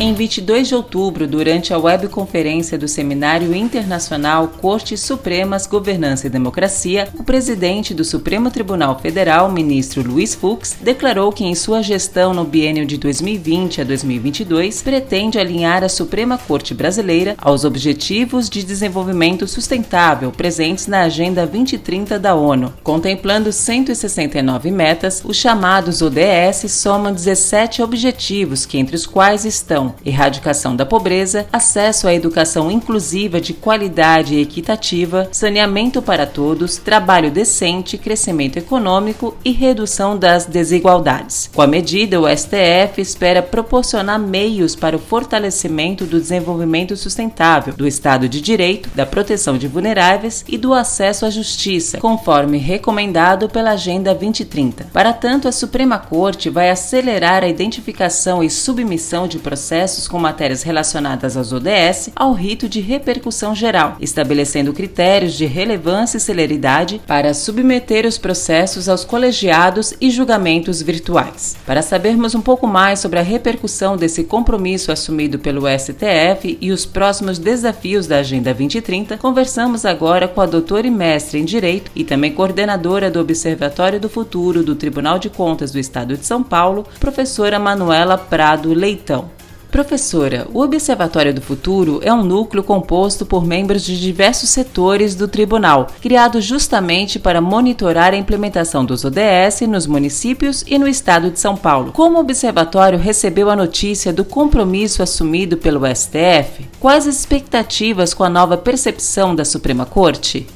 Em 22 de outubro, durante a webconferência do Seminário Internacional Cortes Supremas, Governança e Democracia, o presidente do Supremo Tribunal Federal, ministro Luiz Fux, declarou que em sua gestão no biênio de 2020 a 2022 pretende alinhar a Suprema Corte Brasileira aos Objetivos de Desenvolvimento Sustentável presentes na Agenda 2030 da ONU. Contemplando 169 metas, os chamados ODS somam 17 objetivos, que entre os quais estão erradicação da pobreza, acesso à educação inclusiva de qualidade e equitativa, saneamento para todos, trabalho decente, crescimento econômico e redução das desigualdades. Com a medida, o STF espera proporcionar meios para o fortalecimento do desenvolvimento sustentável, do Estado de Direito, da proteção de vulneráveis e do acesso à justiça, conforme recomendado pela Agenda 2030. Para tanto, a Suprema Corte vai acelerar a identificação e submissão de processos processos com matérias relacionadas aos ODS ao rito de repercussão geral, estabelecendo critérios de relevância e celeridade para submeter os processos aos colegiados e julgamentos virtuais. Para sabermos um pouco mais sobre a repercussão desse compromisso assumido pelo STF e os próximos desafios da Agenda 2030, conversamos agora com a doutora e mestre em Direito e também coordenadora do Observatório do Futuro do Tribunal de Contas do Estado de São Paulo, professora Manuela Prado Leitão. Professora, o Observatório do Futuro é um núcleo composto por membros de diversos setores do tribunal, criado justamente para monitorar a implementação dos ODS nos municípios e no estado de São Paulo. Como o observatório recebeu a notícia do compromisso assumido pelo STF? Quais as expectativas com a nova percepção da Suprema Corte?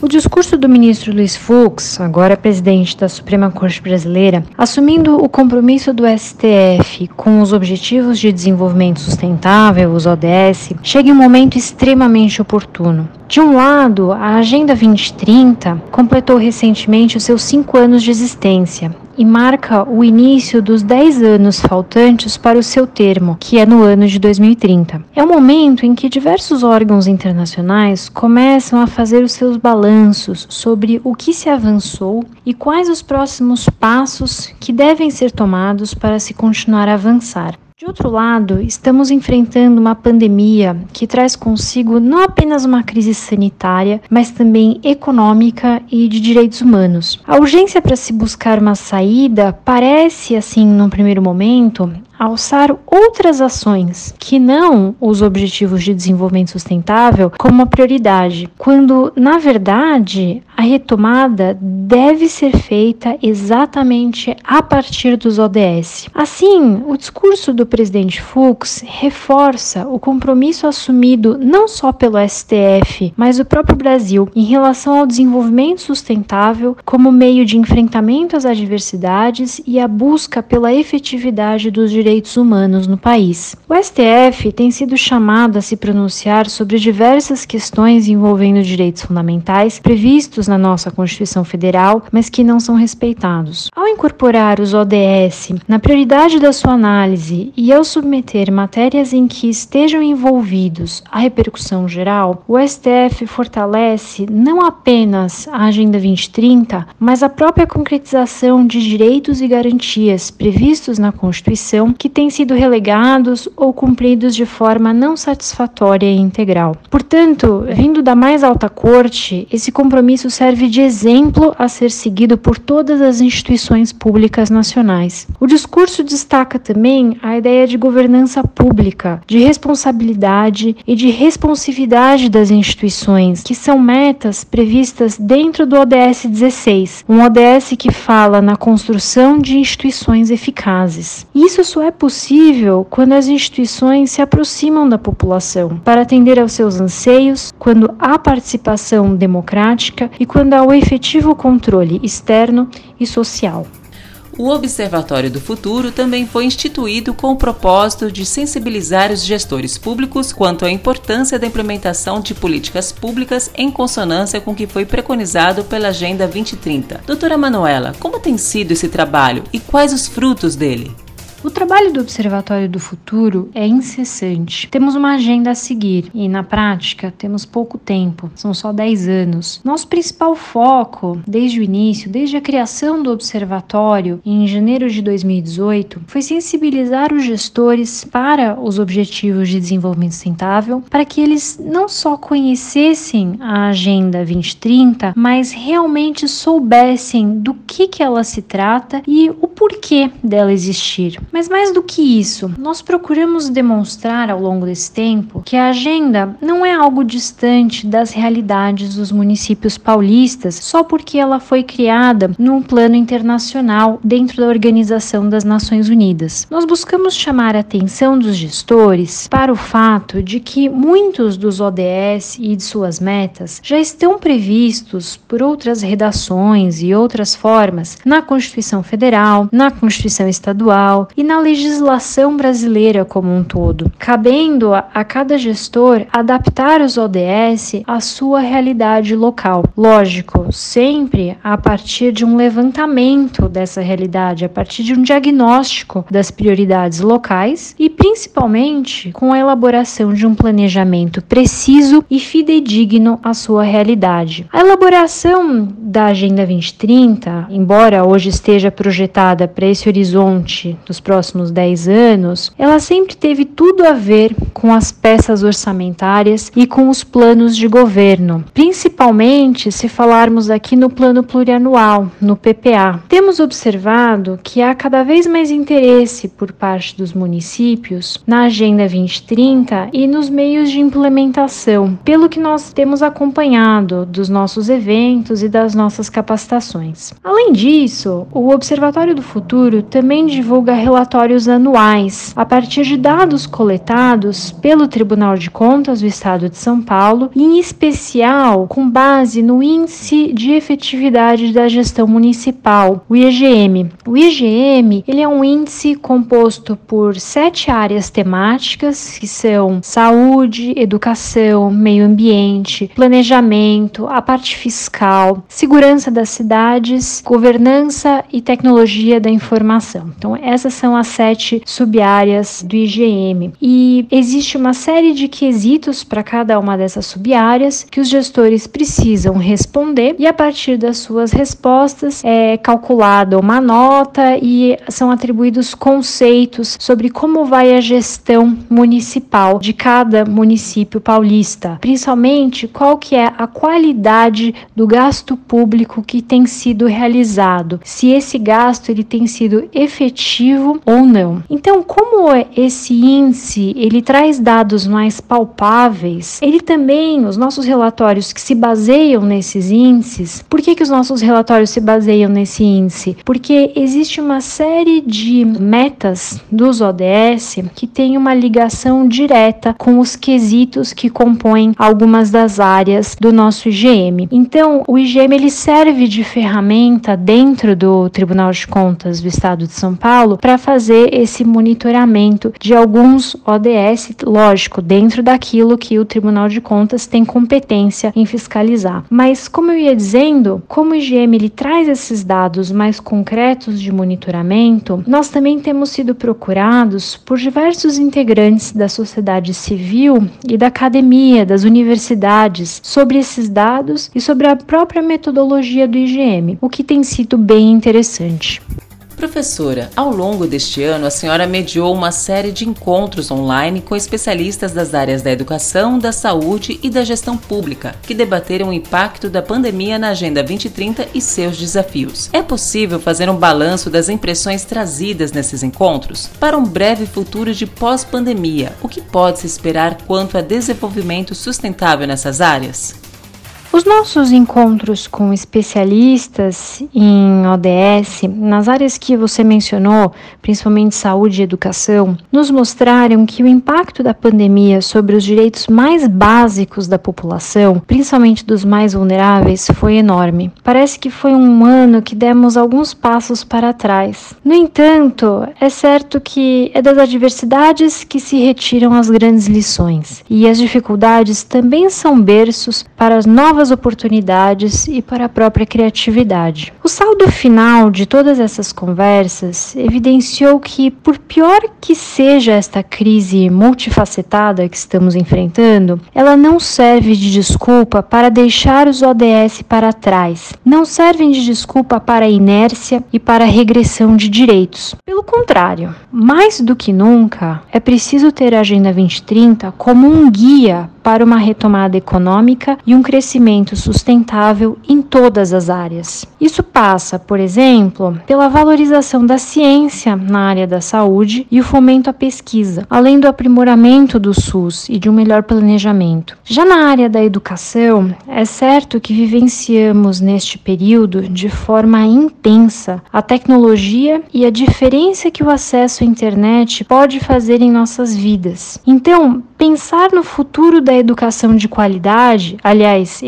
O discurso do ministro Luiz Fux, agora presidente da Suprema Corte Brasileira, assumindo o compromisso do STF com os Objetivos de Desenvolvimento Sustentável, os ODS, chega em um momento extremamente oportuno. De um lado, a Agenda 2030 completou recentemente os seus cinco anos de existência e marca o início dos 10 anos faltantes para o seu termo, que é no ano de 2030. É o momento em que diversos órgãos internacionais começam a fazer os seus balanços sobre o que se avançou e quais os próximos passos que devem ser tomados para se continuar a avançar. De outro lado, estamos enfrentando uma pandemia que traz consigo não apenas uma crise sanitária, mas também econômica e de direitos humanos. A urgência para se buscar uma saída parece, assim, num primeiro momento, alçar outras ações que não os objetivos de desenvolvimento sustentável como uma prioridade, quando na verdade a retomada deve ser feita exatamente a partir dos ODS. Assim, o discurso do presidente Fux reforça o compromisso assumido não só pelo STF, mas o próprio Brasil em relação ao desenvolvimento sustentável como meio de enfrentamento às adversidades e a busca pela efetividade dos direitos direitos humanos no país. O STF tem sido chamado a se pronunciar sobre diversas questões envolvendo direitos fundamentais previstos na nossa Constituição Federal, mas que não são respeitados. Ao incorporar os ODS na prioridade da sua análise e ao submeter matérias em que estejam envolvidos a repercussão geral, o STF fortalece não apenas a Agenda 2030, mas a própria concretização de direitos e garantias previstos na Constituição que têm sido relegados ou cumpridos de forma não satisfatória e integral. Portanto, vindo da mais alta corte, esse compromisso serve de exemplo a ser seguido por todas as instituições públicas nacionais. O discurso destaca também a ideia de governança pública, de responsabilidade e de responsividade das instituições, que são metas previstas dentro do ODS 16, um ODS que fala na construção de instituições eficazes. Isso só é possível quando as instituições se aproximam da população para atender aos seus anseios, quando há participação democrática e quando há o efetivo controle externo e social. O Observatório do Futuro também foi instituído com o propósito de sensibilizar os gestores públicos quanto à importância da implementação de políticas públicas em consonância com o que foi preconizado pela Agenda 2030. Doutora Manuela, como tem sido esse trabalho e quais os frutos dele? O trabalho do Observatório do Futuro é incessante. Temos uma agenda a seguir e, na prática, temos pouco tempo, são só 10 anos. Nosso principal foco, desde o início, desde a criação do Observatório em janeiro de 2018, foi sensibilizar os gestores para os Objetivos de Desenvolvimento Sustentável, para que eles não só conhecessem a Agenda 2030, mas realmente soubessem do que, que ela se trata e o porquê dela existir. Mas mais do que isso, nós procuramos demonstrar ao longo desse tempo que a agenda não é algo distante das realidades dos municípios paulistas só porque ela foi criada num plano internacional dentro da Organização das Nações Unidas. Nós buscamos chamar a atenção dos gestores para o fato de que muitos dos ODS e de suas metas já estão previstos por outras redações e outras formas na Constituição Federal, na Constituição Estadual e na legislação brasileira como um todo, cabendo a cada gestor adaptar os ODS à sua realidade local. Lógico, sempre a partir de um levantamento dessa realidade, a partir de um diagnóstico das prioridades locais e principalmente com a elaboração de um planejamento preciso e fidedigno à sua realidade. A elaboração da Agenda 2030, embora hoje esteja projetada para esse horizonte dos próximos 10 anos, ela sempre teve tudo a ver com as peças orçamentárias e com os planos de governo, principalmente se falarmos aqui no plano plurianual, no PPA. Temos observado que há cada vez mais interesse por parte dos municípios na Agenda 2030 e nos meios de implementação, pelo que nós temos acompanhado dos nossos eventos e das nossas capacitações. Além disso, o Observatório do Futuro também divulga relatórios anuais a partir de dados coletados pelo Tribunal de Contas do Estado de São Paulo, em especial com base no Índice de Efetividade da Gestão Municipal, o IGM. O IGM ele é um índice composto por sete áreas temáticas que são saúde, educação, meio ambiente, planejamento, a parte fiscal, segurança das cidades, governança e tecnologia da informação. Então, essas são as sete subáreas do IGM. E existe uma série de quesitos para cada uma dessas subáreas que os gestores precisam responder. E a partir das suas respostas é calculada uma nota e são atribuídos conceitos sobre como vai a gestão municipal de cada município paulista, principalmente qual que é a qualidade do gasto público que tem sido realizado, se esse gasto ele tem sido efetivo ou não. Então, como esse índice ele traz dados mais palpáveis, ele também os nossos relatórios que se baseiam nesses índices. Por que que os nossos relatórios se baseiam nesse índice? Porque existe uma série de metas dos ODS que tem uma ligação direta com os quesitos que compõem algumas das áreas do nosso IGM. Então, o IGM ele serve de ferramenta dentro do Tribunal de Contas do Estado de São Paulo para fazer esse monitoramento de alguns ODS, lógico, dentro daquilo que o Tribunal de Contas tem competência em fiscalizar. Mas como eu ia dizendo, como o IGM ele traz esses dados mais concretos de monitoramento, nós também temos sido procurados por diversos integrantes da sociedade civil e da academia, das universidades, sobre esses dados e sobre a própria metodologia do IGM, o que tem sido bem interessante. Professora, ao longo deste ano, a senhora mediou uma série de encontros online com especialistas das áreas da educação, da saúde e da gestão pública, que debateram o impacto da pandemia na Agenda 2030 e seus desafios. É possível fazer um balanço das impressões trazidas nesses encontros? Para um breve futuro de pós-pandemia, o que pode se esperar quanto a desenvolvimento sustentável nessas áreas? Os nossos encontros com especialistas em ODS, nas áreas que você mencionou, principalmente saúde e educação, nos mostraram que o impacto da pandemia sobre os direitos mais básicos da população, principalmente dos mais vulneráveis, foi enorme. Parece que foi um ano que demos alguns passos para trás. No entanto, é certo que é das adversidades que se retiram as grandes lições, e as dificuldades também são berços para as novas novas oportunidades e para a própria criatividade. O saldo final de todas essas conversas evidenciou que, por pior que seja esta crise multifacetada que estamos enfrentando, ela não serve de desculpa para deixar os ODS para trás, não servem de desculpa para a inércia e para a regressão de direitos. Pelo contrário, mais do que nunca, é preciso ter a Agenda 2030 como um guia para uma retomada econômica e um crescimento sustentável em todas as áreas. Isso passa, por exemplo, pela valorização da ciência na área da saúde e o fomento à pesquisa, além do aprimoramento do SUS e de um melhor planejamento. Já na área da educação, é certo que vivenciamos neste período de forma intensa a tecnologia e a diferença que o acesso à internet pode fazer em nossas vidas. Então, pensar no futuro da educação de qualidade, aliás,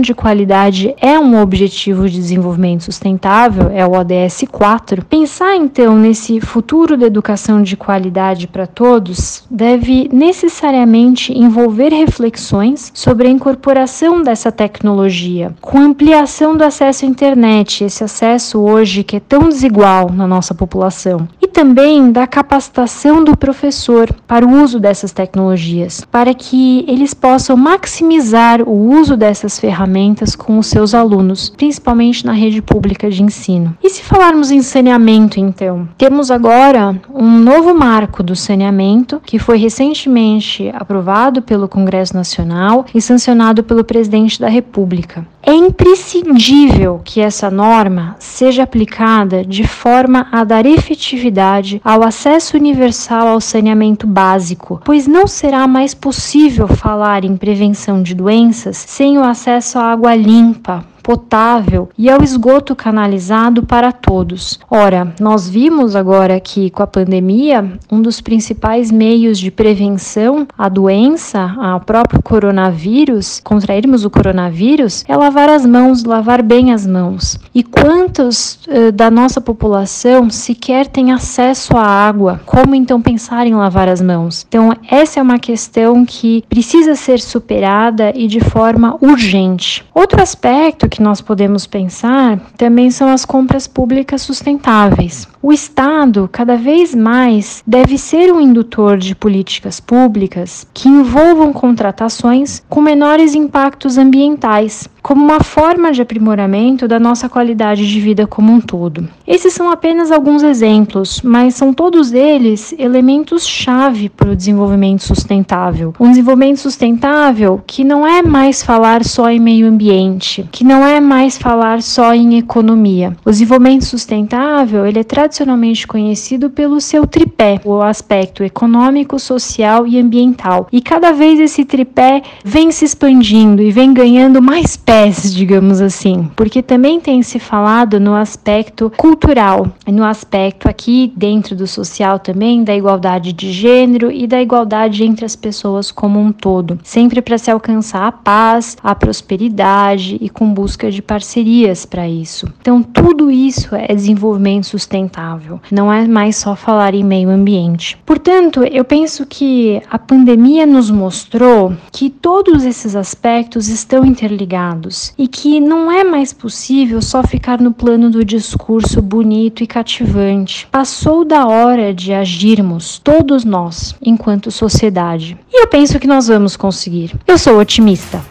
de qualidade é um objetivo de desenvolvimento sustentável, é o ODS 4. Pensar então nesse futuro da educação de qualidade para todos deve necessariamente envolver reflexões sobre a incorporação dessa tecnologia, com ampliação do acesso à internet, esse acesso hoje que é tão desigual na nossa população, e também da capacitação do professor para o uso dessas tecnologias, para que ele eles possam maximizar o uso dessas ferramentas com os seus alunos, principalmente na rede pública de ensino. E se falarmos em saneamento, então, temos agora um novo marco do saneamento que foi recentemente aprovado pelo Congresso Nacional e sancionado pelo presidente da República. É imprescindível que essa norma seja aplicada de forma a dar efetividade ao acesso universal ao saneamento básico, pois não será mais possível falar em prevenção de doenças sem o acesso à água limpa, potável e ao esgoto canalizado para todos. Ora, nós vimos agora que com a pandemia, um dos principais meios de prevenção à doença, ao próprio coronavírus, contrairmos o coronavírus, é lavar as mãos, lavar bem as mãos. E quantos uh, da nossa população sequer têm acesso à água? Como então pensar em lavar as mãos? Então, essa é uma questão que precisa ser superada e de forma urgente. Outro aspecto que nós podemos pensar também são as compras públicas sustentáveis. O Estado, cada vez mais, deve ser um indutor de políticas públicas que envolvam contratações com menores impactos ambientais, como uma forma de aprimoramento da nossa qualidade de vida como um todo. Esses são apenas alguns exemplos, mas são todos eles elementos-chave para o desenvolvimento sustentável. Um desenvolvimento sustentável que não é mais falar só em meio ambiente, que não é mais falar só em economia. O desenvolvimento sustentável ele é tradicionalmente conhecido pelo seu tripé, o aspecto econômico, social e ambiental. E cada vez esse tripé vem se expandindo e vem ganhando mais pés, digamos assim, porque também tem se falado no aspecto cultural, no aspecto aqui dentro do social também da igualdade de gênero e da igualdade entre as pessoas como um todo, sempre para se alcançar a paz, a prosperidade e com busca de parcerias para isso. Então, tudo isso é desenvolvimento sustentável, não é mais só falar em meio ambiente. Portanto, eu penso que a pandemia nos mostrou que todos esses aspectos estão interligados e que não é mais possível só ficar no plano do discurso bonito e cativante. Passou da hora de agirmos, todos nós, enquanto sociedade. E eu penso que nós vamos conseguir. Eu sou otimista.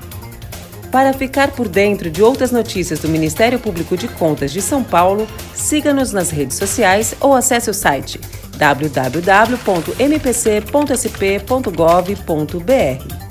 Para ficar por dentro de outras notícias do Ministério Público de Contas de São Paulo, siga-nos nas redes sociais ou acesse o site www.mpc.sp.gov.br.